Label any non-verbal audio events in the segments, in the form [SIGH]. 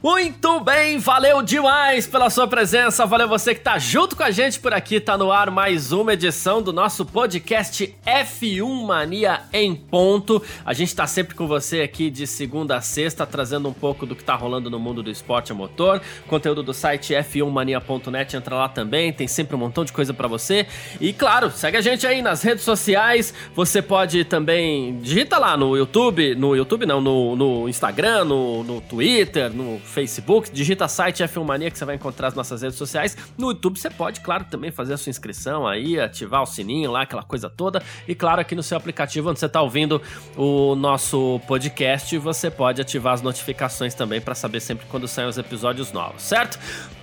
Muito bem, valeu demais pela sua presença, valeu você que tá junto com a gente por aqui, tá no ar mais uma edição do nosso podcast F1 Mania em ponto. A gente tá sempre com você aqui de segunda a sexta, trazendo um pouco do que tá rolando no mundo do esporte a motor, conteúdo do site f1mania.net, entra lá também, tem sempre um montão de coisa para você. E claro, segue a gente aí nas redes sociais, você pode também digita lá no YouTube, no YouTube não, no, no Instagram, no, no Twitter, no Facebook, digita site F1 Mania que você vai encontrar as nossas redes sociais. No YouTube você pode, claro, também fazer a sua inscrição aí, ativar o sininho lá, aquela coisa toda. E claro, aqui no seu aplicativo onde você está ouvindo o nosso podcast, você pode ativar as notificações também para saber sempre quando saem os episódios novos, certo?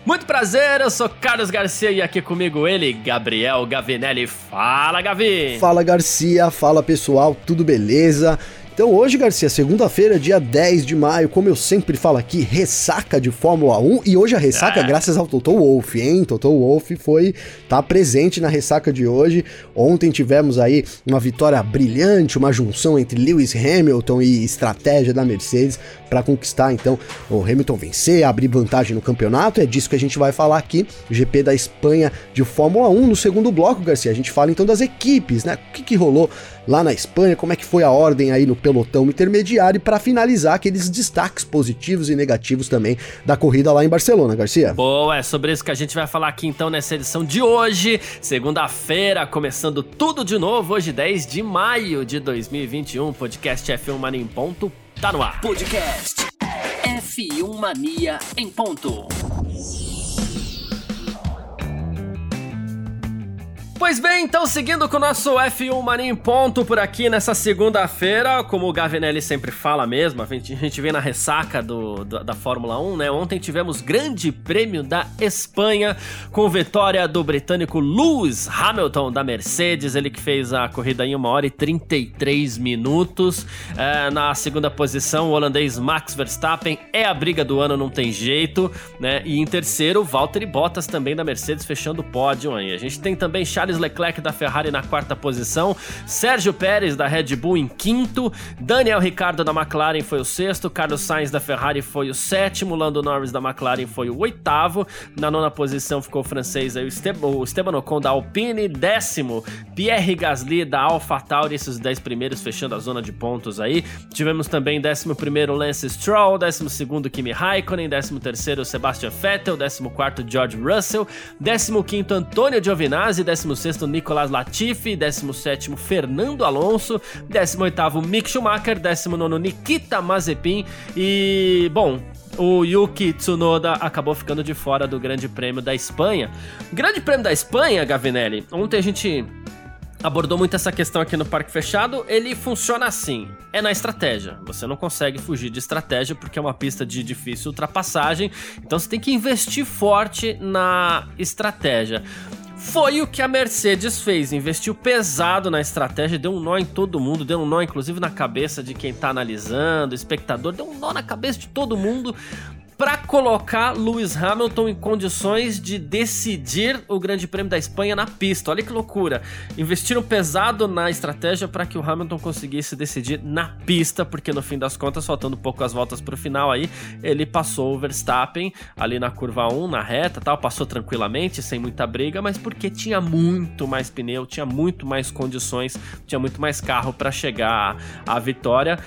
Muito prazer, eu sou Carlos Garcia e aqui comigo ele, Gabriel Gavinelli. Fala, Gavi! Fala, Garcia, fala pessoal, tudo beleza? Então hoje, Garcia, segunda-feira, dia 10 de maio, como eu sempre falo aqui, ressaca de Fórmula 1 e hoje a ressaca é. graças ao Toto Wolff, hein? Toto Wolff foi tá presente na ressaca de hoje. Ontem tivemos aí uma vitória brilhante, uma junção entre Lewis Hamilton e estratégia da Mercedes para conquistar então o Hamilton vencer, abrir vantagem no campeonato. É disso que a gente vai falar aqui, GP da Espanha de Fórmula 1 no segundo bloco, Garcia. A gente fala então das equipes, né? O que, que rolou lá na Espanha, como é que foi a ordem aí no pelotão intermediário e para finalizar aqueles destaques positivos e negativos também da corrida lá em Barcelona, Garcia. Boa, é sobre isso que a gente vai falar aqui então nessa edição de hoje, segunda-feira, começando tudo de novo, hoje 10 de maio de 2021, podcast F1 Mania em ponto, tá no ar. Podcast F1 Mania em ponto. Pois bem, então seguindo com o nosso F1 Mania em ponto por aqui nessa segunda-feira, como o Gavinelli sempre fala mesmo, a gente, a gente vem na ressaca do, do, da Fórmula 1, né? Ontem tivemos grande prêmio da Espanha com vitória do britânico Lewis Hamilton da Mercedes, ele que fez a corrida em 1 hora e 33 minutos. É, na segunda posição, o holandês Max Verstappen é a briga do ano, não tem jeito, né? E em terceiro, Valtteri Bottas também da Mercedes fechando o pódio aí. A gente tem também Charles Charles Leclerc da Ferrari na quarta posição, Sérgio Pérez da Red Bull em quinto, Daniel Ricciardo da McLaren foi o sexto, Carlos Sainz da Ferrari foi o sétimo, Lando Norris da McLaren foi o oitavo, na nona posição ficou o francês aí, o, Esteban, o Esteban Ocon da Alpine, décimo, Pierre Gasly da AlphaTauri, esses dez primeiros fechando a zona de pontos aí. Tivemos também décimo primeiro Lance Stroll, décimo segundo Kimi Raikkonen, décimo terceiro Sebastian Vettel, décimo quarto George Russell, décimo quinto Antônio Giovinazzi, décimo 16º Nicolas Latifi, 17º Fernando Alonso, 18º Mick Schumacher, 19º Nikita Mazepin e, bom, o Yuki Tsunoda acabou ficando de fora do Grande Prêmio da Espanha. Grande Prêmio da Espanha, Gavinelli, ontem a gente abordou muito essa questão aqui no Parque Fechado. Ele funciona assim: é na estratégia. Você não consegue fugir de estratégia porque é uma pista de difícil ultrapassagem. Então você tem que investir forte na estratégia. Foi o que a Mercedes fez, investiu pesado na estratégia, deu um nó em todo mundo, deu um nó inclusive na cabeça de quem tá analisando, espectador, deu um nó na cabeça de todo mundo para colocar Lewis Hamilton em condições de decidir o Grande Prêmio da Espanha na pista. Olha que loucura! Investiram pesado na estratégia para que o Hamilton conseguisse decidir na pista, porque no fim das contas, faltando poucas voltas para o final aí, ele passou o Verstappen ali na curva 1, na reta, tal, passou tranquilamente, sem muita briga, mas porque tinha muito mais pneu, tinha muito mais condições, tinha muito mais carro para chegar à vitória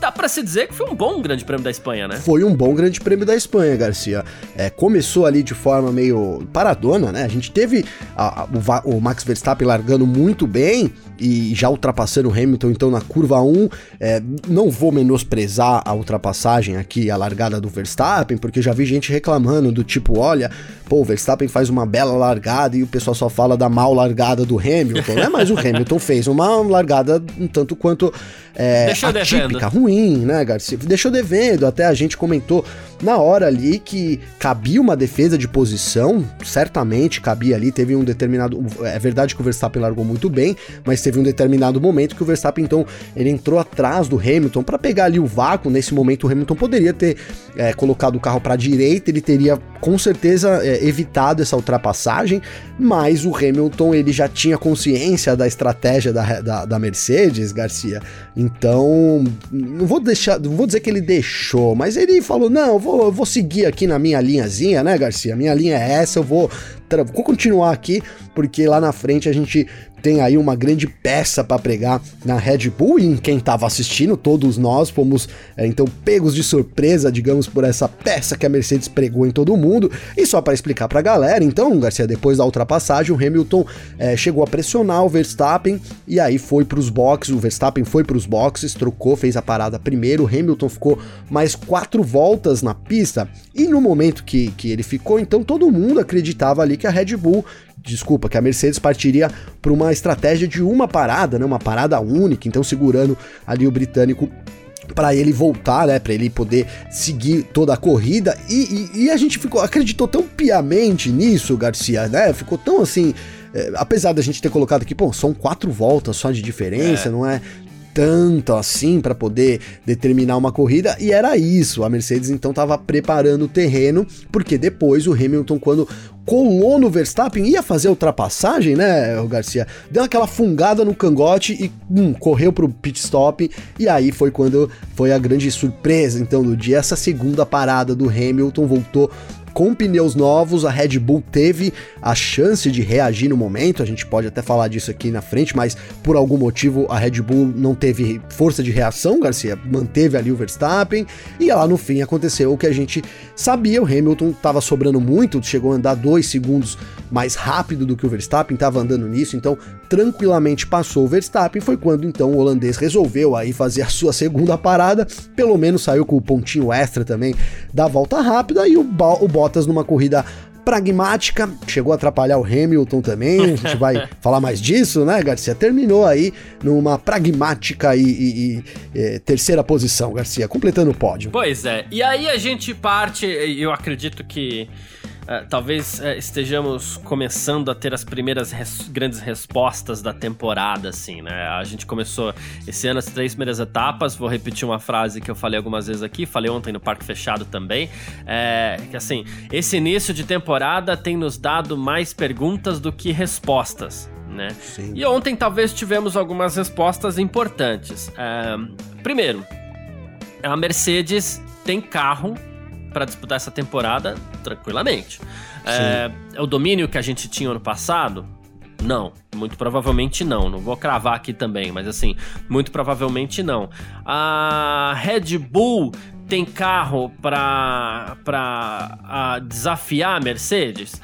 dá para se dizer que foi um bom Grande Prêmio da Espanha, né? Foi um bom Grande Prêmio da Espanha, Garcia. É, começou ali de forma meio paradona, né? A gente teve a, a, o, o, Max Verstappen largando muito bem e já ultrapassando o Hamilton, então na curva 1. É, não vou menosprezar a ultrapassagem aqui, a largada do Verstappen, porque já vi gente reclamando do tipo, olha, pô, o Verstappen faz uma bela largada e o pessoal só fala da mal largada do Hamilton, né? Mas o Hamilton fez uma largada um tanto quanto é, atípica, ruim, né, Garcia? Deixou devendo, até a gente comentou na hora ali que cabia uma defesa de posição, certamente cabia ali, teve um determinado, é verdade que o Verstappen largou muito bem, mas teve um determinado momento que o Verstappen então ele entrou atrás do Hamilton para pegar ali o vácuo, nesse momento o Hamilton poderia ter é, colocado o carro para a direita, ele teria com certeza é, evitado essa ultrapassagem, mas o Hamilton ele já tinha consciência da estratégia da, da, da Mercedes, Garcia. Então, não vou deixar, não vou dizer que ele deixou, mas ele falou: não, eu vou, eu vou seguir aqui na minha linhazinha, né, Garcia? Minha linha é essa, eu vou, vou continuar aqui, porque lá na frente a gente tem aí uma grande peça para pregar na Red Bull e em quem estava assistindo, todos nós fomos é, então pegos de surpresa, digamos, por essa peça que a Mercedes pregou em todo mundo. E só para explicar para a galera, então, Garcia, depois da ultrapassagem, o Hamilton é, chegou a pressionar o Verstappen e aí foi para os boxes. O Verstappen foi para os boxes, trocou, fez a parada primeiro. O Hamilton ficou mais quatro voltas na pista e no momento que, que ele ficou, então todo mundo acreditava ali que a Red Bull desculpa, que a Mercedes partiria para uma estratégia de uma parada, né, uma parada única, então segurando ali o britânico para ele voltar, né, para ele poder seguir toda a corrida e, e, e, a gente ficou acreditou tão piamente nisso, Garcia, né? Ficou tão assim, é, apesar da gente ter colocado aqui, pô, são quatro voltas só de diferença, é. não é tanto assim para poder determinar uma corrida e era isso. A Mercedes então estava preparando o terreno, porque depois o Hamilton quando colou no Verstappen, ia fazer a ultrapassagem, né, o Garcia? Deu aquela fungada no cangote e hum, correu pro pit stop. E aí foi quando foi a grande surpresa, então, do dia. Essa segunda parada do Hamilton voltou com pneus novos, a Red Bull teve a chance de reagir no momento, a gente pode até falar disso aqui na frente, mas por algum motivo a Red Bull não teve força de reação, Garcia. Manteve ali o Verstappen, e lá no fim aconteceu o que a gente sabia, o Hamilton estava sobrando muito, chegou a andar dois segundos mais rápido do que o Verstappen, estava andando nisso, então tranquilamente passou o Verstappen, foi quando então o holandês resolveu aí fazer a sua segunda parada, pelo menos saiu com o pontinho extra também da volta rápida, e o, o Bottas numa corrida pragmática, chegou a atrapalhar o Hamilton também, a gente vai [LAUGHS] falar mais disso, né, Garcia? Terminou aí numa pragmática e, e, e é, terceira posição, Garcia, completando o pódio. Pois é, e aí a gente parte, eu acredito que Uh, talvez uh, estejamos começando a ter as primeiras res grandes respostas da temporada, assim, né? A gente começou esse ano as três primeiras etapas. Vou repetir uma frase que eu falei algumas vezes aqui, falei ontem no Parque Fechado também. É, que assim, esse início de temporada tem nos dado mais perguntas do que respostas. Né? E ontem talvez tivemos algumas respostas importantes. É, primeiro, a Mercedes tem carro para disputar essa temporada tranquilamente. É, é, o domínio que a gente tinha ano passado? Não, muito provavelmente não. Não vou cravar aqui também, mas assim, muito provavelmente não. A Red Bull tem carro para para desafiar a Mercedes?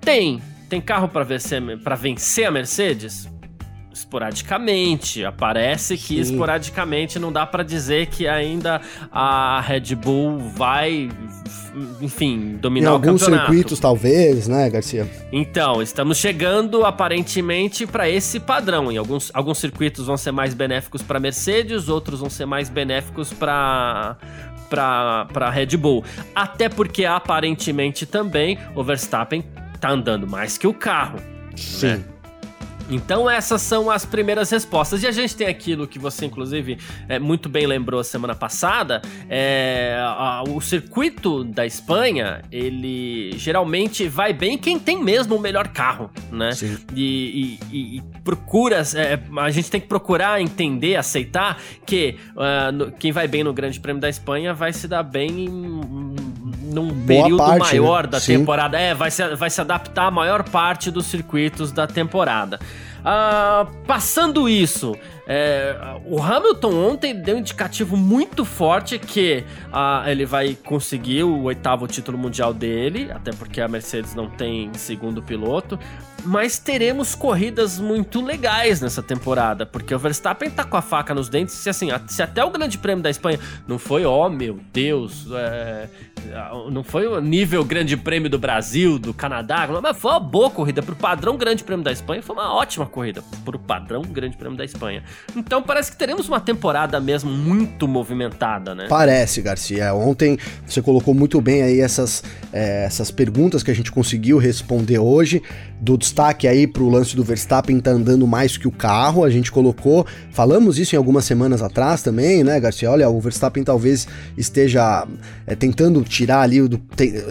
Tem. Tem carro para vencer, vencer a Mercedes? Esporadicamente. Aparece que Sim. esporadicamente não dá para dizer que ainda a Red Bull vai, enfim, dominar em o campeonato. alguns circuitos talvez, né, Garcia? Então, estamos chegando aparentemente para esse padrão. Em alguns, alguns circuitos vão ser mais benéficos para Mercedes, outros vão ser mais benéficos para para Red Bull. Até porque aparentemente também o Verstappen tá andando mais que o carro. Sim. Né? Então essas são as primeiras respostas. E a gente tem aquilo que você, inclusive, é, muito bem lembrou semana passada. É, a, o circuito da Espanha, ele geralmente vai bem quem tem mesmo o melhor carro, né? Sim. E, e, e procura, é, a gente tem que procurar entender, aceitar que uh, no, quem vai bem no Grande Prêmio da Espanha vai se dar bem em, num Boa período parte, maior né? da Sim. temporada. É, vai se, vai se adaptar a maior parte dos circuitos da temporada. Uh, passando isso, é, o Hamilton ontem deu um indicativo muito forte que uh, ele vai conseguir o oitavo título mundial dele, até porque a Mercedes não tem segundo piloto. Mas teremos corridas muito legais nessa temporada, porque o Verstappen tá com a faca nos dentes. Se, assim, se até o Grande Prêmio da Espanha não foi, ó oh, meu Deus, é, não foi o nível Grande Prêmio do Brasil, do Canadá, mas foi uma boa corrida. Pro padrão Grande Prêmio da Espanha, foi uma ótima corrida. Pro padrão Grande Prêmio da Espanha. Então parece que teremos uma temporada mesmo muito movimentada, né? Parece, Garcia. Ontem você colocou muito bem aí essas, é, essas perguntas que a gente conseguiu responder hoje. Do destaque aí pro lance do Verstappen tá andando mais que o carro, a gente colocou, falamos isso em algumas semanas atrás também, né, Garcia? Olha, o Verstappen talvez esteja é, tentando tirar ali, do,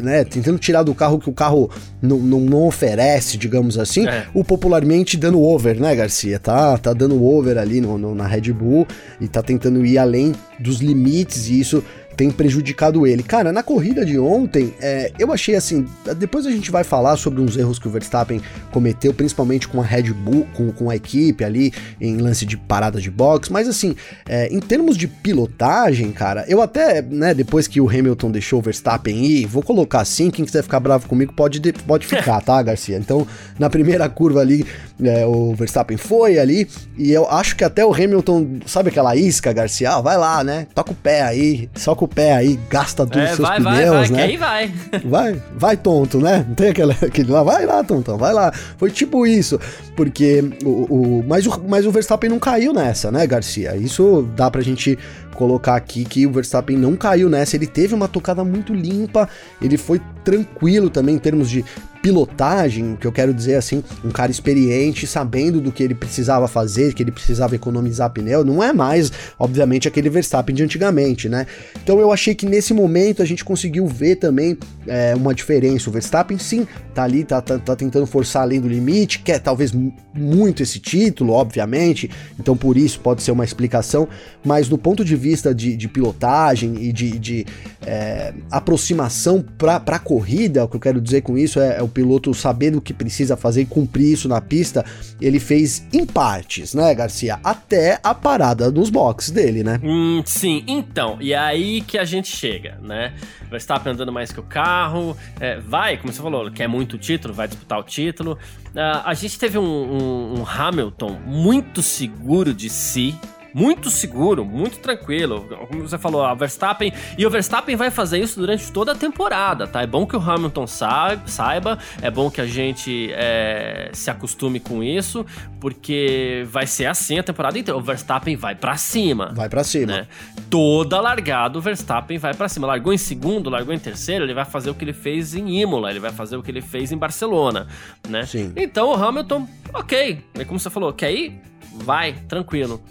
né, tentando tirar do carro que o carro não, não, não oferece, digamos assim, é. o popularmente dando over, né, Garcia? Tá, tá dando over ali no, no, na Red Bull e tá tentando ir além dos limites e isso tem prejudicado ele. Cara, na corrida de ontem, é, eu achei assim. Depois a gente vai falar sobre uns erros que o Verstappen cometeu, principalmente com a Red Bull, com, com a equipe ali, em lance de parada de box. Mas assim, é, em termos de pilotagem, cara, eu até, né, depois que o Hamilton deixou o Verstappen ir, vou colocar assim: quem quiser ficar bravo comigo pode, pode ficar, tá, Garcia? Então, na primeira curva ali, é, o Verstappen foi ali, e eu acho que até o Hamilton, sabe aquela isca, Garcia? Ah, vai lá, né? Toca o pé aí, soca o pé aí, gasta dos é, seus vai, pneus, vai, vai, né? aí vai. [LAUGHS] Vai, vai tonto, né? Não tem aquele, aquele lá, vai lá, tontão, vai lá. Foi tipo isso, porque o, o, mas, o, mas o Verstappen não caiu nessa, né, Garcia? Isso dá pra gente colocar aqui que o Verstappen não caiu nessa, ele teve uma tocada muito limpa, ele foi tranquilo também em termos de pilotagem, que eu quero dizer assim, um cara experiente, sabendo do que ele precisava fazer, que ele precisava economizar pneu, não é mais, obviamente, aquele Verstappen de antigamente, né? Então eu achei que nesse momento a gente conseguiu ver também é, uma diferença. O Verstappen sim, tá ali, tá, tá, tá tentando forçar além do limite, quer talvez muito esse título, obviamente, então por isso pode ser uma explicação, mas do ponto de vista de, de pilotagem e de, de é, aproximação para a corrida, o que eu quero dizer com isso é, é o piloto saber o que precisa fazer e cumprir isso na pista, ele fez em partes, né, Garcia? Até a parada nos boxes dele, né? Hum, sim, então, e é aí que a gente chega, né? Verstappen andando mais que o carro, é, vai, como você falou, quer muito título, vai disputar o título. Uh, a gente teve um, um, um Hamilton muito seguro de si, muito seguro, muito tranquilo. Como você falou, a Verstappen. E o Verstappen vai fazer isso durante toda a temporada, tá? É bom que o Hamilton saiba, é bom que a gente é, se acostume com isso, porque vai ser assim a temporada inteira. O Verstappen vai para cima. Vai para cima. Né? Toda largada, o Verstappen vai para cima. Largou em segundo, largou em terceiro, ele vai fazer o que ele fez em Imola, ele vai fazer o que ele fez em Barcelona, né? Sim. Então o Hamilton, ok. É como você falou, quer ir? Vai, tranquilo.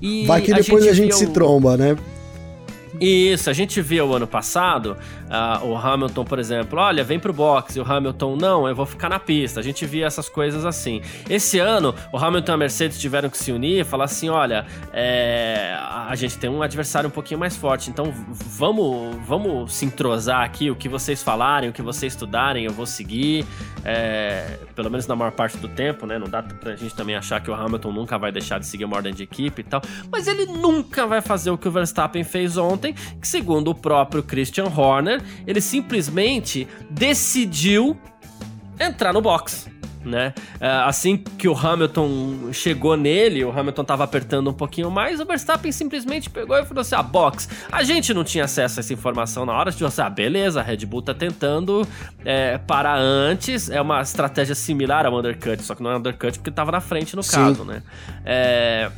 E vai que depois a gente, a gente se tromba, né? Isso, a gente viu ano passado uh, o Hamilton, por exemplo, olha, vem pro box, e o Hamilton, não, eu vou ficar na pista. A gente via essas coisas assim. Esse ano, o Hamilton e a Mercedes tiveram que se unir e falar assim: olha, é, a gente tem um adversário um pouquinho mais forte, então vamos, vamos se entrosar aqui. O que vocês falarem, o que vocês estudarem, eu vou seguir. É, pelo menos na maior parte do tempo, né? Não dá pra gente também achar que o Hamilton nunca vai deixar de seguir uma ordem de equipe e tal. Mas ele nunca vai fazer o que o Verstappen fez ontem, que segundo o próprio Christian Horner, ele simplesmente decidiu entrar no box. Né? É, assim que o Hamilton chegou nele, o Hamilton tava apertando um pouquinho mais, o Verstappen simplesmente pegou e falou assim: ah, box. A gente não tinha acesso a essa informação na hora, a gente falou assim: ah, beleza, a Red Bull tá tentando é, parar antes, é uma estratégia similar ao undercut, só que não é undercut porque tava na frente no Sim. caso, né? É.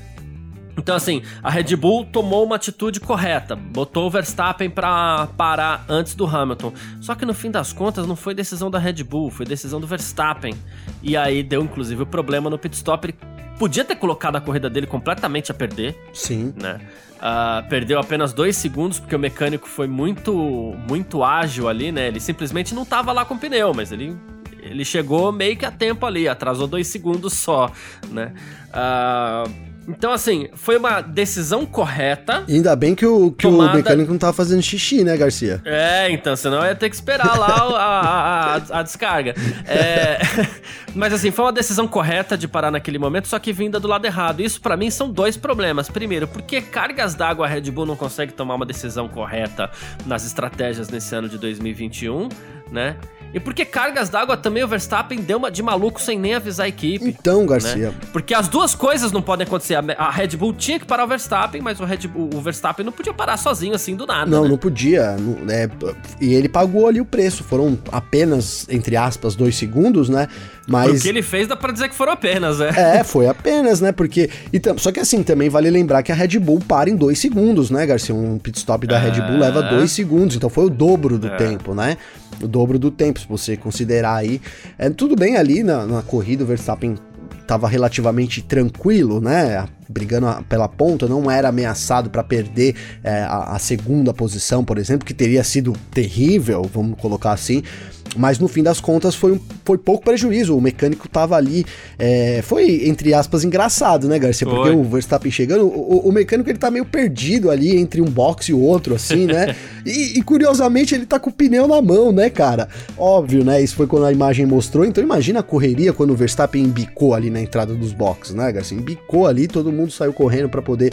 Então, assim, a Red Bull tomou uma atitude correta, botou o Verstappen para parar antes do Hamilton. Só que no fim das contas não foi decisão da Red Bull, foi decisão do Verstappen. E aí deu inclusive o problema no pit stop. Ele podia ter colocado a corrida dele completamente a perder. Sim. Né? Uh, perdeu apenas dois segundos porque o mecânico foi muito, muito ágil ali, né? Ele simplesmente não tava lá com o pneu, mas ele ele chegou meio que a tempo ali, atrasou dois segundos só, né? Uh, então, assim, foi uma decisão correta. E ainda bem que o, que tomada... o mecânico não tava fazendo xixi, né, Garcia? É, então, senão ia ter que esperar lá a, a, a, a descarga. É... [LAUGHS] Mas, assim, foi uma decisão correta de parar naquele momento, só que vinda do lado errado. Isso, para mim, são dois problemas. Primeiro, porque cargas d'água a Red Bull não consegue tomar uma decisão correta nas estratégias nesse ano de 2021, né? E porque cargas d'água também o Verstappen deu uma de maluco sem nem avisar a equipe. Então, Garcia. Né? Porque as duas coisas não podem acontecer. A Red Bull tinha que parar o Verstappen, mas o, Red Bull, o Verstappen não podia parar sozinho assim do nada. Não, né? não podia. Não, é, e ele pagou ali o preço. Foram apenas, entre aspas, dois segundos, né? Mas... O que ele fez dá pra dizer que foram apenas, é. É, foi apenas, né? Porque. E só que assim, também vale lembrar que a Red Bull para em dois segundos, né, Garcia? Um pit stop da. Red Bull leva dois segundos, então foi o dobro do é. tempo, né? O dobro do tempo, se você considerar aí. É, tudo bem ali na, na corrida, o Verstappen estava relativamente tranquilo, né? Brigando pela ponta, não era ameaçado para perder é, a, a segunda posição, por exemplo, que teria sido terrível, vamos colocar assim. Mas no fim das contas foi, um, foi pouco prejuízo. O mecânico tava ali. É, foi, entre aspas, engraçado, né, Garcia? Porque foi. o Verstappen chegando, o, o, mecânico ele tá meio perdido ali entre um box e o outro, assim, né? [LAUGHS] e, e, curiosamente ele tá com o pneu na mão, né, cara? Óbvio, né? Isso foi quando a imagem mostrou. Então imagina a correria quando o Verstappen embicou ali na entrada dos boxes, né, Garcia? Embicou ali, todo mundo saiu correndo para poder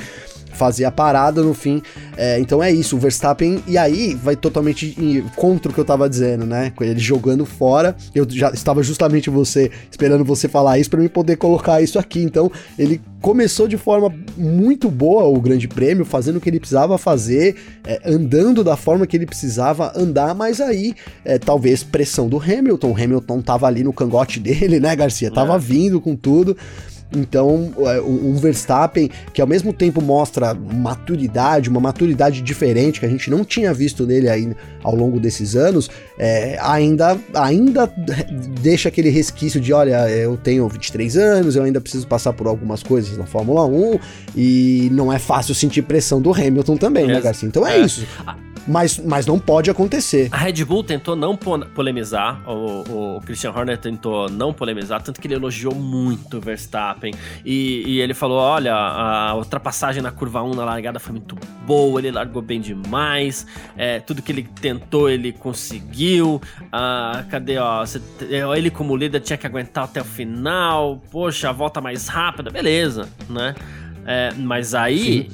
fazer a parada no fim. É, então é isso, o Verstappen, e aí vai totalmente contra o que eu tava dizendo, né? Com ele jogando fora. Eu já estava justamente você esperando você falar isso para mim poder colocar isso aqui. Então ele começou de forma muito boa o Grande Prêmio, fazendo o que ele precisava fazer, é, andando da forma que ele precisava andar, mas aí é, talvez pressão do Hamilton. O Hamilton tava ali no cangote [LAUGHS] dele, né, Garcia? Tava é. vindo com tudo. Então, é, um Verstappen que ao mesmo tempo mostra maturidade, uma maturidade diferente que a gente não tinha visto nele aí ao longo desses anos, é, ainda, ainda deixa aquele resquício de: olha, eu tenho 23 anos, eu ainda preciso passar por algumas coisas na Fórmula 1 e não é fácil sentir pressão do Hamilton também, né, Garcia? Então é, é. isso mas, mas não pode acontecer. A Red Bull tentou não polemizar, o, o Christian Horner tentou não polemizar, tanto que ele elogiou muito o Verstappen. E, e, ele falou: olha, a ultrapassagem na curva 1 na largada foi muito boa, ele largou bem demais, é, tudo que ele tentou ele conseguiu. Ah, cadê, ó? Você, ele como líder tinha que aguentar até o final, poxa, a volta mais rápida, beleza, né? É, mas aí,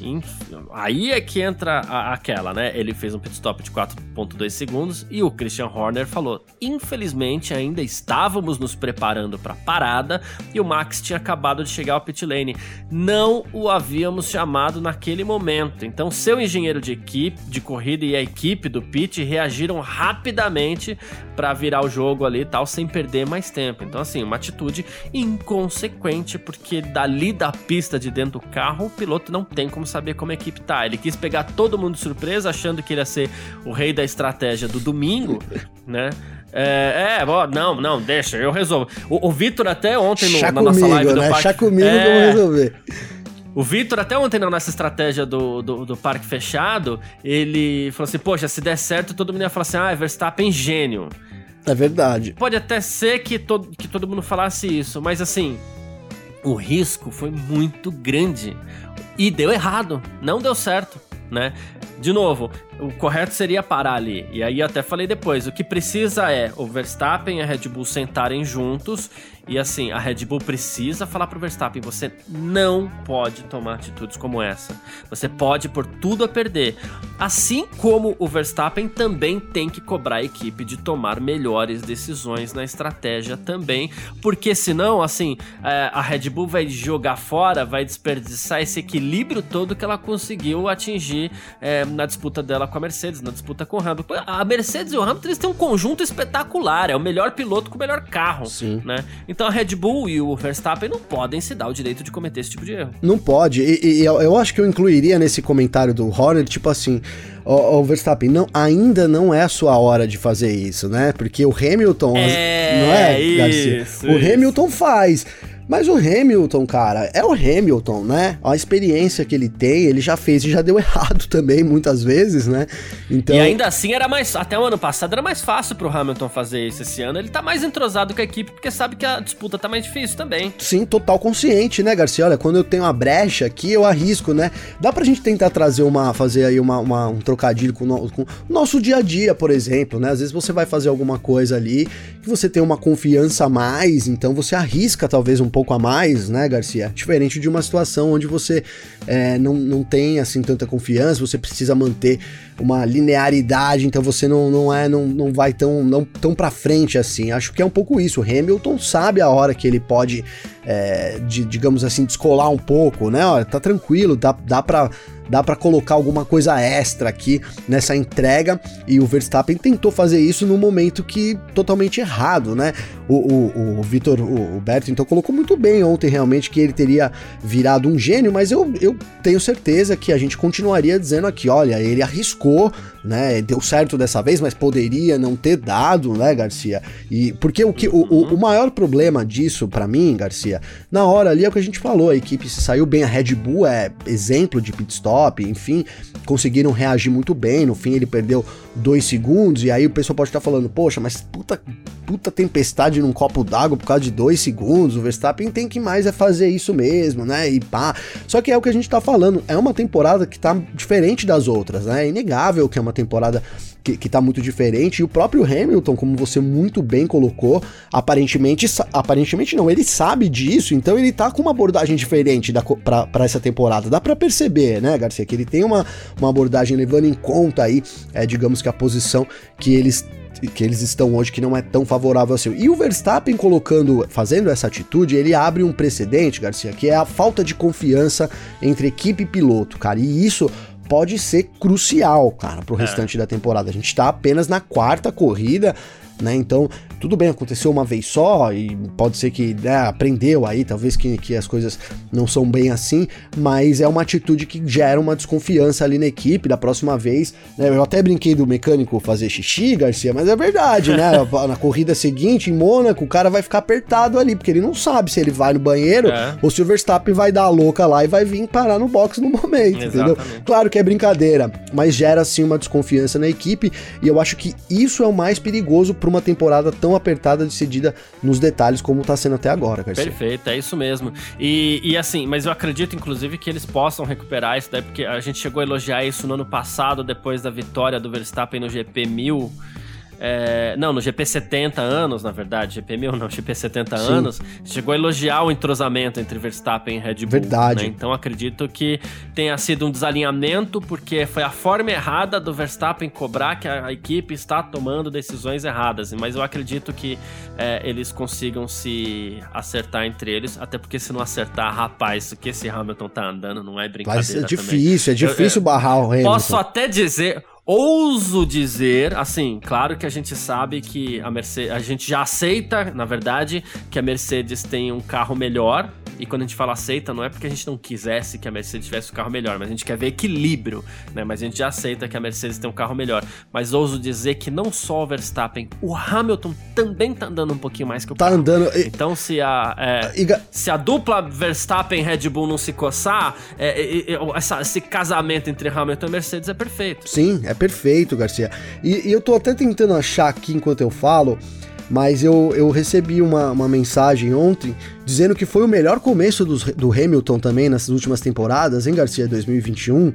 aí é que entra a, aquela, né? Ele fez um pit stop de 4.2 segundos e o Christian Horner falou: infelizmente ainda estávamos nos preparando para parada e o Max tinha acabado de chegar ao pit lane. Não o havíamos chamado naquele momento. Então, seu engenheiro de equipe, de corrida e a equipe do pit reagiram rapidamente para virar o jogo ali e tal, sem perder mais tempo. Então, assim, uma atitude inconsequente, porque dali da pista de dentro do carro carro, o piloto não tem como saber como a equipe tá. Ele quis pegar todo mundo de surpresa, achando que ele ia ser o rei da estratégia do domingo, [LAUGHS] né? É, é ó, não, não, deixa, eu resolvo. O, o Vitor até ontem no, na comigo, nossa live do né? Parque... Chá comigo é... vamos resolver. O Vitor, até ontem não, nessa estratégia do, do, do, parque fechado, ele falou assim: Poxa, se der certo, todo mundo ia falar assim: Ah, Verstappen gênio. É verdade. Pode até ser que, to que todo mundo falasse isso, mas assim, o risco foi muito grande e deu errado, não deu certo, né? De novo, o correto seria parar ali. E aí até falei depois, o que precisa é o Verstappen e a Red Bull sentarem juntos e assim, a Red Bull precisa falar pro Verstappen: você não pode tomar atitudes como essa. Você pode por tudo a perder. Assim como o Verstappen também tem que cobrar a equipe de tomar melhores decisões na estratégia também. Porque senão, assim, é, a Red Bull vai jogar fora, vai desperdiçar esse equilíbrio todo que ela conseguiu atingir é, na disputa dela com a Mercedes, na disputa com o Hamilton. A Mercedes e o Hamilton eles têm um conjunto espetacular. É o melhor piloto com o melhor carro. Sim. Né? Então a Red Bull e o Verstappen não podem se dar o direito de cometer esse tipo de erro. Não pode. E, e eu, eu, acho que eu incluiria nesse comentário do Horner, tipo assim, o, o, Verstappen, não, ainda não é a sua hora de fazer isso, né? Porque o Hamilton, é, não é, Garcia? Isso, o isso. Hamilton faz. Mas o Hamilton, cara, é o Hamilton, né? A experiência que ele tem, ele já fez e já deu [LAUGHS] errado também, muitas vezes, né? Então... E ainda assim era mais. Até o ano passado era mais fácil pro Hamilton fazer isso. Esse ano ele tá mais entrosado com a equipe, porque sabe que a disputa tá mais difícil também. Sim, total consciente, né, Garcia? Olha, quando eu tenho uma brecha aqui, eu arrisco, né? Dá pra gente tentar trazer uma. fazer aí uma, uma um trocadilho com, no, com o nosso dia a dia, por exemplo, né? Às vezes você vai fazer alguma coisa ali que você tem uma confiança a mais, então você arrisca talvez um pouco a mais, né, Garcia? Diferente de uma situação onde você é, não, não tem assim tanta confiança, você precisa manter uma linearidade, então você não, não é não, não vai tão não tão para frente assim. Acho que é um pouco isso. O Hamilton sabe a hora que ele pode é, de, digamos assim, descolar um pouco, né? Olha, tá tranquilo, dá, dá pra dá para colocar alguma coisa extra aqui nessa entrega e o Verstappen tentou fazer isso no momento que totalmente errado, né? O, o, o Vitor, o, o Berto, então colocou muito bem ontem realmente que ele teria virado um gênio, mas eu, eu tenho certeza que a gente continuaria dizendo aqui, olha, ele arriscou, né? Deu certo dessa vez, mas poderia não ter dado, né, Garcia? E porque o que o, o, o maior problema disso para mim, Garcia, na hora ali é o que a gente falou, a equipe se saiu bem, a Red Bull é exemplo de pit stop, enfim, conseguiram reagir muito bem. No fim ele perdeu dois segundos e aí o pessoal pode estar falando, poxa, mas puta puta tempestade num copo d'água por causa de dois segundos. O Verstappen tem que mais é fazer isso mesmo, né? E pá. Só que é o que a gente tá falando. É uma temporada que tá diferente das outras, né? É inegável que é uma temporada que, que tá muito diferente. E o próprio Hamilton, como você muito bem colocou, aparentemente, aparentemente não, ele sabe disso, então ele tá com uma abordagem diferente pra essa temporada. Dá para perceber, né, Garcia, que ele tem uma, uma abordagem levando em conta aí, é, digamos que a posição que eles que eles estão hoje que não é tão favorável assim. E o Verstappen colocando, fazendo essa atitude, ele abre um precedente, Garcia, que é a falta de confiança entre equipe e piloto, cara. E isso pode ser crucial, cara, pro é. restante da temporada. A gente tá apenas na quarta corrida, né? Então, tudo bem, aconteceu uma vez só e pode ser que né, aprendeu aí, talvez que, que as coisas não são bem assim, mas é uma atitude que gera uma desconfiança ali na equipe da próxima vez. Né? Eu até brinquei do mecânico fazer xixi, Garcia, mas é verdade, né? [LAUGHS] na corrida seguinte, em Mônaco, o cara vai ficar apertado ali, porque ele não sabe se ele vai no banheiro é. ou se o Verstappen vai dar a louca lá e vai vir parar no box no momento, Exatamente. entendeu? Claro que é brincadeira, mas gera sim uma desconfiança na equipe e eu acho que isso é o mais perigoso para uma temporada tão apertada, decidida nos detalhes, como tá sendo até agora, Garcia. Perfeito, é isso mesmo. E, e assim, mas eu acredito, inclusive, que eles possam recuperar isso daí, porque a gente chegou a elogiar isso no ano passado, depois da vitória do Verstappen no GP 1000. É, não, no GP 70 anos, na verdade, GP 1000 não, GP 70 Sim. anos, chegou a elogiar o entrosamento entre Verstappen e Red Bull. Verdade. Né? Então acredito que tenha sido um desalinhamento, porque foi a forma errada do Verstappen cobrar que a, equipe está tomando decisões erradas. Mas eu acredito que é, eles consigam se acertar entre eles, até porque se não acertar, rapaz, o que esse Hamilton tá andando não é brincadeira. Mas é difícil, também. é difícil eu, barrar o Hamilton. Posso até dizer, Ouso dizer, assim, claro que a gente sabe que a Mercedes, a gente já aceita, na verdade, que a Mercedes tem um carro melhor. E quando a gente fala aceita, não é porque a gente não quisesse que a Mercedes tivesse um carro melhor, mas a gente quer ver equilíbrio, né? Mas a gente já aceita que a Mercedes tem um carro melhor. Mas ouso dizer que não só o Verstappen, o Hamilton também tá andando um pouquinho mais que o Tá carro. andando. Então, se a, é, se a dupla Verstappen-Red Bull não se coçar, é, é, essa, esse casamento entre Hamilton e Mercedes é perfeito. Sim, é perfeito, Garcia. E, e, eu tô até tentando achar aqui enquanto eu falo, mas eu, eu recebi uma, uma mensagem ontem dizendo que foi o melhor começo do, do Hamilton também nessas últimas temporadas, hein, Garcia, 2021.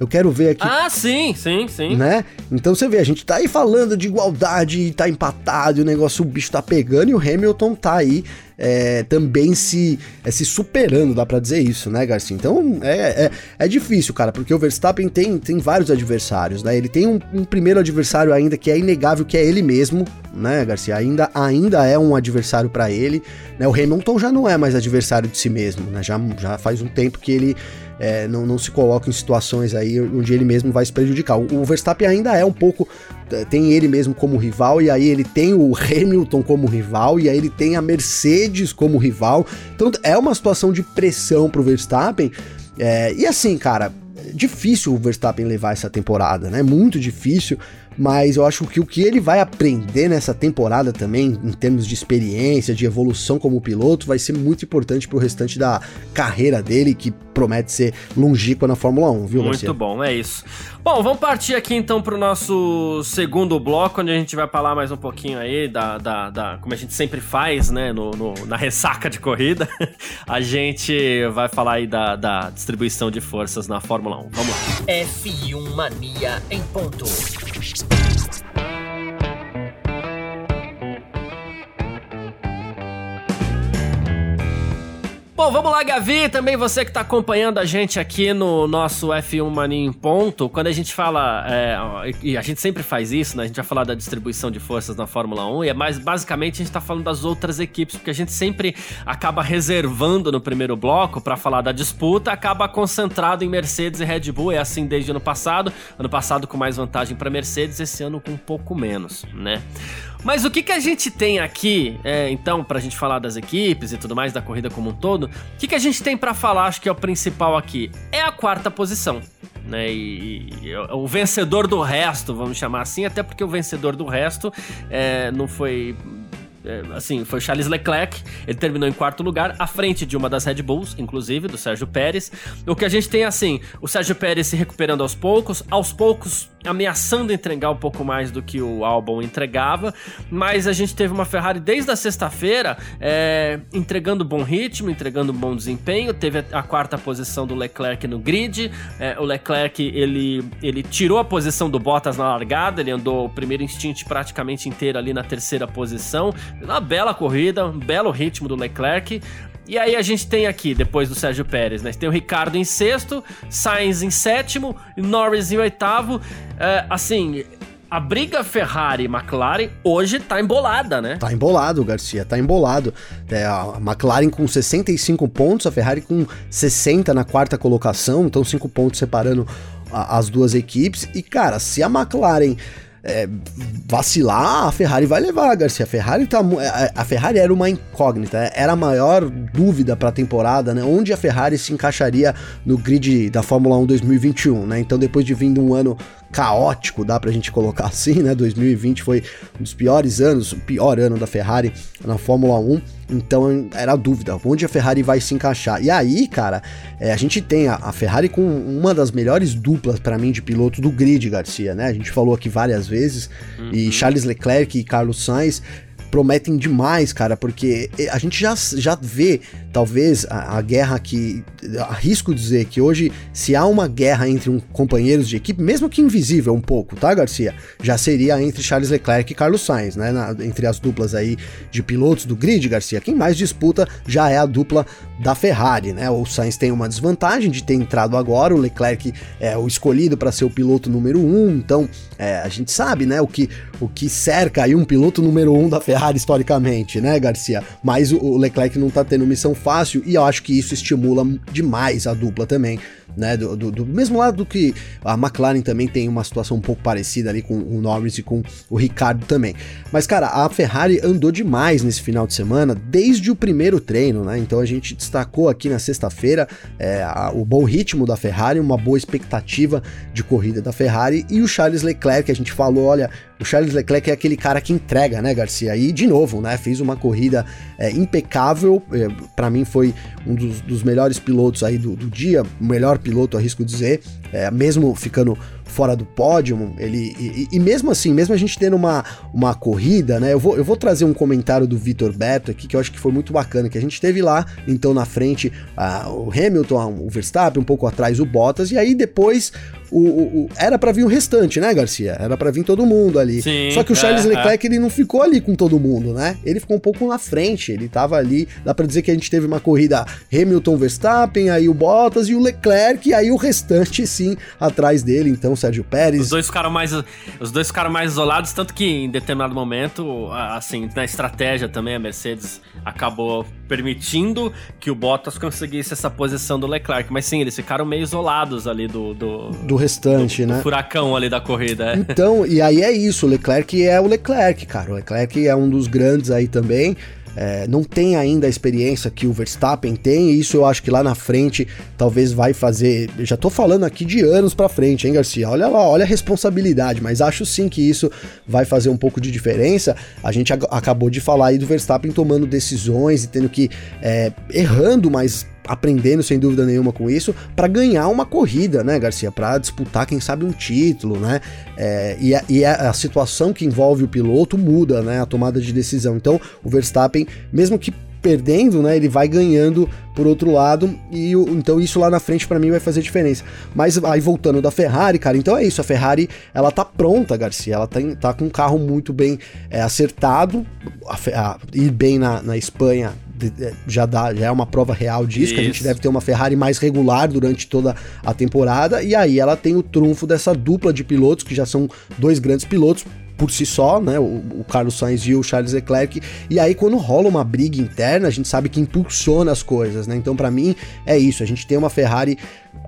Eu quero ver aqui. Ah, sim, sim, sim. Né? Então você vê, a gente tá aí falando de igualdade, tá empatado, o negócio, o bicho tá pegando e o Hamilton tá aí é, também se, é, se superando, dá para dizer isso, né, Garcia? Então é, é, é, difícil, cara, porque o Verstappen tem, tem vários adversários, né? Ele tem um, um primeiro adversário ainda que é inegável, que é ele mesmo, né, Garcia? Ainda, ainda é um adversário para ele, né? O Hamilton já não é mais adversário de si mesmo, né? Já, já faz um tempo que ele é, não, não se coloca em situações aí onde ele mesmo vai se prejudicar. O, o Verstappen ainda é um pouco tem ele mesmo como rival, e aí ele tem o [LAUGHS] Hamilton como rival, e aí ele tem a Mercedes como rival. Então é uma situação de pressão pro Verstappen. É, e assim, cara, difícil o Verstappen levar essa temporada, né? Muito difícil mas eu acho que o que ele vai aprender nessa temporada também, em termos de experiência, de evolução como piloto, vai ser muito importante pro restante da carreira dele, que promete ser longínqua na Fórmula 1, viu, Muito bom, é isso. Bom, vamos partir aqui então pro nosso segundo bloco, onde a gente vai falar mais um pouquinho aí da, da, da como a gente sempre faz, né, no, no, na ressaca de corrida. [LAUGHS] a gente vai falar aí da, da distribuição de forças na Fórmula 1. Vamos lá. F1 Mania em ponto. Bom, vamos lá, Gavi, também você que está acompanhando a gente aqui no nosso F1 Mania em ponto. Quando a gente fala, é, e a gente sempre faz isso, né? A gente vai falar da distribuição de forças na Fórmula 1 e é mais basicamente a gente está falando das outras equipes, porque a gente sempre acaba reservando no primeiro bloco para falar da disputa, acaba concentrado em Mercedes e Red Bull, é assim desde ano passado. Ano passado com mais vantagem para Mercedes, esse ano com um pouco menos, né? Mas o que, que a gente tem aqui, é, então, pra gente falar das equipes e tudo mais, da corrida como um todo, o que, que a gente tem para falar, acho que é o principal aqui? É a quarta posição. Né, e, e, o vencedor do resto, vamos chamar assim, até porque o vencedor do resto é, não foi é, assim, foi Charles Leclerc, ele terminou em quarto lugar, à frente de uma das Red Bulls, inclusive, do Sérgio Pérez. O que a gente tem, assim, o Sérgio Pérez se recuperando aos poucos, aos poucos ameaçando entregar um pouco mais do que o álbum entregava, mas a gente teve uma Ferrari desde a sexta-feira é, entregando bom ritmo, entregando bom desempenho, teve a, quarta posição do Leclerc no grid, é, o Leclerc ele, ele tirou a posição do Bottas na largada, ele andou o primeiro instinto praticamente inteiro ali na terceira posição, uma bela corrida, um belo ritmo do Leclerc, e aí a gente tem aqui, depois do Sérgio Pérez, né? Tem o Ricardo em sexto, Sainz em sétimo, Norris em oitavo. É, assim, a briga Ferrari McLaren hoje tá embolada, né? Tá embolado, Garcia, tá embolado. É, a McLaren com 65 pontos, a Ferrari com 60 na quarta colocação, então 5 pontos separando a, as duas equipes. E, cara, se a McLaren é, vacilar, a Ferrari vai levar, Garcia. A Ferrari, tá, é, a Ferrari era uma incógnita, é, era a maior dúvida para a temporada, né? Onde a Ferrari se encaixaria no grid da Fórmula 1 2021, né? Então, depois de vindo um ano caótico, dá pra gente colocar [LAUGHS] assim, né? 2020 foi um dos piores anos, o pior ano da Ferrari na Fórmula 1. Então era a dúvida, onde a Ferrari vai se encaixar. E aí, cara, é, a gente tem a, a, Ferrari com uma das melhores duplas para mim de piloto do grid, Garcia, né? A gente falou aqui várias vezes, uhum. e Charles Leclerc e Carlos Sainz prometem demais, cara, porque a gente já, já vê, talvez, a, a, guerra que. Arrisco dizer que hoje, se há uma guerra entre um, companheiros de equipe, mesmo que invisível um pouco, tá, Garcia? Já seria entre Charles Leclerc e Carlos Sainz, né? Na, entre as duplas aí de pilotos do grid, Garcia. Quem mais disputa já é a dupla da Ferrari, né? O Sainz tem uma desvantagem de ter entrado agora, o Leclerc é o escolhido para ser o piloto número um, então é, a gente sabe, né, o que, o que cerca aí um piloto número um da Ferrari historicamente, né, Garcia? Mas o, o Leclerc não tá tendo missão fácil e eu acho que isso estimula demais a dupla também né? Do, do, do, mesmo lado que a McLaren também tem uma situação um pouco parecida ali com o Norris e com o Ricardo também. Mas, cara, a Ferrari andou demais nesse final de semana, desde o primeiro treino, né? Então a gente destacou aqui na sexta-feira é, o bom ritmo da Ferrari, uma boa expectativa de corrida da Ferrari e o Charles Leclerc, que a gente falou, olha, o Charles Leclerc é aquele cara que entrega, né, Garcia? E de novo, né? Fez uma corrida é, impecável. É, para mim foi um dos, dos, melhores pilotos aí do, do dia, melhor piloto, arrisco dizer. É, mesmo ficando fora do pódio, ele e, e, mesmo assim, mesmo a gente tendo uma, uma corrida, né? Eu vou, eu vou trazer um comentário do Vitor Beto aqui que eu acho que foi muito bacana, que a gente teve lá, então na frente uh, o Hamilton, o Verstappen, um pouco atrás o Bottas, e aí depois o, o, o era para vir o restante, né, Garcia? Era para vir todo mundo ali. Sim, Só que o Charles é, Leclerc é. ele não ficou ali com todo mundo, né? Ele ficou um pouco na frente, ele tava ali, dá para dizer que a gente teve uma corrida Hamilton, Verstappen, aí o Bottas e o Leclerc, e aí o restante sim atrás dele, então Sérgio Pérez. Os dois ficaram mais, os dois ficaram mais isolados, tanto que em determinado momento, assim, na estratégia também, a Mercedes acabou permitindo que o Bottas conseguisse essa posição do Leclerc. Mas sim, eles ficaram meio isolados ali do. Do, do restante, do, né? Do furacão ali da corrida. É. Então, e aí é isso, o Leclerc é o Leclerc, cara. O Leclerc é um dos grandes aí também é, não tem ainda a experiência que o Verstappen tem, e isso eu acho que lá na frente talvez vai fazer. Já tô falando aqui de anos para frente, hein, Garcia? Olha lá, olha a responsabilidade, mas acho sim que isso vai fazer um pouco de diferença. A gente acabou de falar aí do Verstappen tomando decisões e tendo que. É, errando, mas aprendendo sem dúvida nenhuma com isso para ganhar uma corrida, né, Garcia? Para disputar, quem sabe, um título, né? É, e, a, e a, a, situação que envolve o piloto muda, né? A tomada de decisão. Então, o Verstappen, mesmo que perdendo, né, ele vai ganhando por outro lado e então isso lá na frente para mim vai fazer diferença. Mas aí voltando da Ferrari, cara, então é isso, a Ferrari ela tá pronta, Garcia, ela tem, tá com um carro muito bem é, acertado, a, a, ir bem na, na Espanha já, dá, já é uma prova real disso, Isso. que a gente deve ter uma Ferrari mais regular durante toda a temporada, e aí ela tem o trunfo dessa dupla de pilotos, que já são dois grandes pilotos, por si só, né? O, o, Carlos Sainz e o Charles Leclerc. E aí, quando rola uma briga interna, a gente sabe que impulsiona as coisas, né? Então, para mim, é isso. A gente tem uma Ferrari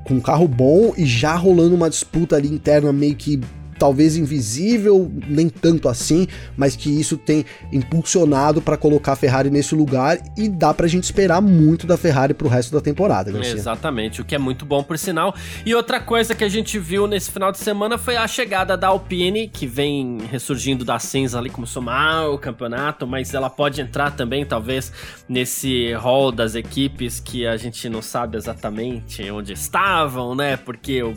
com um carro bom e já rolando uma disputa ali interna meio que talvez invisível, nem tanto assim, mas que isso tem impulsionado para colocar a Ferrari nesse lugar e dá pra gente esperar muito da Ferrari pro resto da temporada, Garcia. Exatamente, o que é muito bom por sinal. E outra coisa que a gente viu nesse final de semana foi a chegada da Alpine, que vem ressurgindo da cinza ali, começou mal o campeonato, mas ela pode entrar também, talvez, nesse hall das equipes que a gente não sabe exatamente onde estavam, né? Porque o,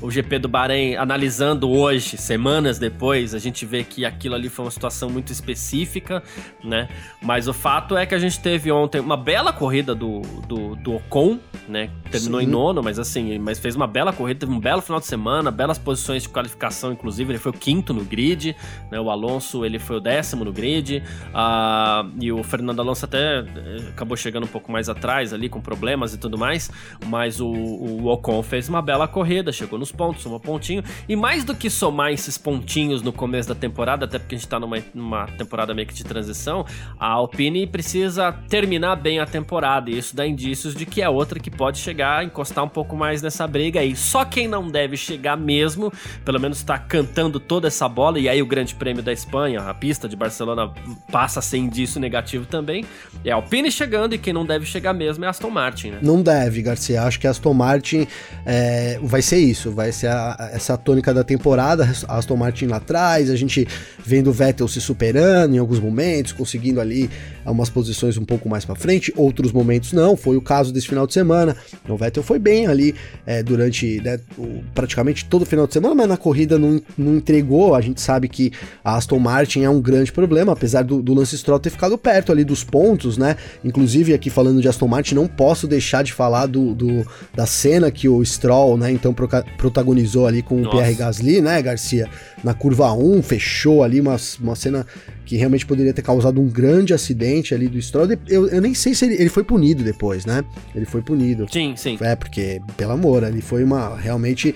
o GP do Bahrein, analisando hoje, semanas depois, a gente vê que aquilo ali foi uma situação muito específica, né? Mas o fato é que a gente teve ontem uma bela corrida do, do, do Ocon, né? Terminou Sim. em nono, mas assim, mas fez uma bela corrida, teve um belo final de semana, belas posições de qualificação, inclusive, ele foi o quinto no grid, né? O Alonso, ele foi o décimo no grid, uh, e o Fernando Alonso até eh, acabou chegando um pouco mais atrás ali, com problemas e tudo mais, mas o, o Ocon fez uma bela corrida, chegou nos pontos, um pontinho, e mais do que somar esses pontinhos no começo da temporada, até porque a gente tá numa, numa temporada meio que de transição, a Alpine precisa terminar bem a temporada, e isso dá indícios de que é outra que pode chegar, encostar um pouco mais nessa briga aí. Só quem não deve chegar mesmo, pelo menos tá cantando toda essa bola, e aí o Grande Prêmio da Espanha, a pista de Barcelona passa a ser indício negativo também, é a Alpine chegando, e quem não deve chegar mesmo é a Aston Martin, né? Não deve, Garcia. Acho que a Aston Martin é, vai ser isso, vai ser a, essa tônica da temporada temporada, Aston Martin lá atrás, a gente vendo o Vettel se superando em alguns momentos, conseguindo ali umas posições um pouco mais para frente, outros momentos não, foi o caso desse final de semana. O Vettel foi bem ali é, durante né, o, praticamente todo o final de semana, mas na corrida não, não, entregou. A gente sabe que a Aston Martin é um grande problema, apesar do, do Lance Stroll ter ficado perto ali dos pontos, né? Inclusive, aqui falando de Aston Martin, não posso deixar de falar do, do da cena que o Stroll, né, então protagonizou ali com Nossa. o Pierre Gasly, né, Garcia? Na curva 1, fechou ali uma, uma cena que realmente poderia ter causado um grande acidente ali do Stroll. Eu, eu nem sei se ele, ele foi punido depois, né? Ele foi punido. Sim, sim. É, porque, pelo amor, ele foi uma realmente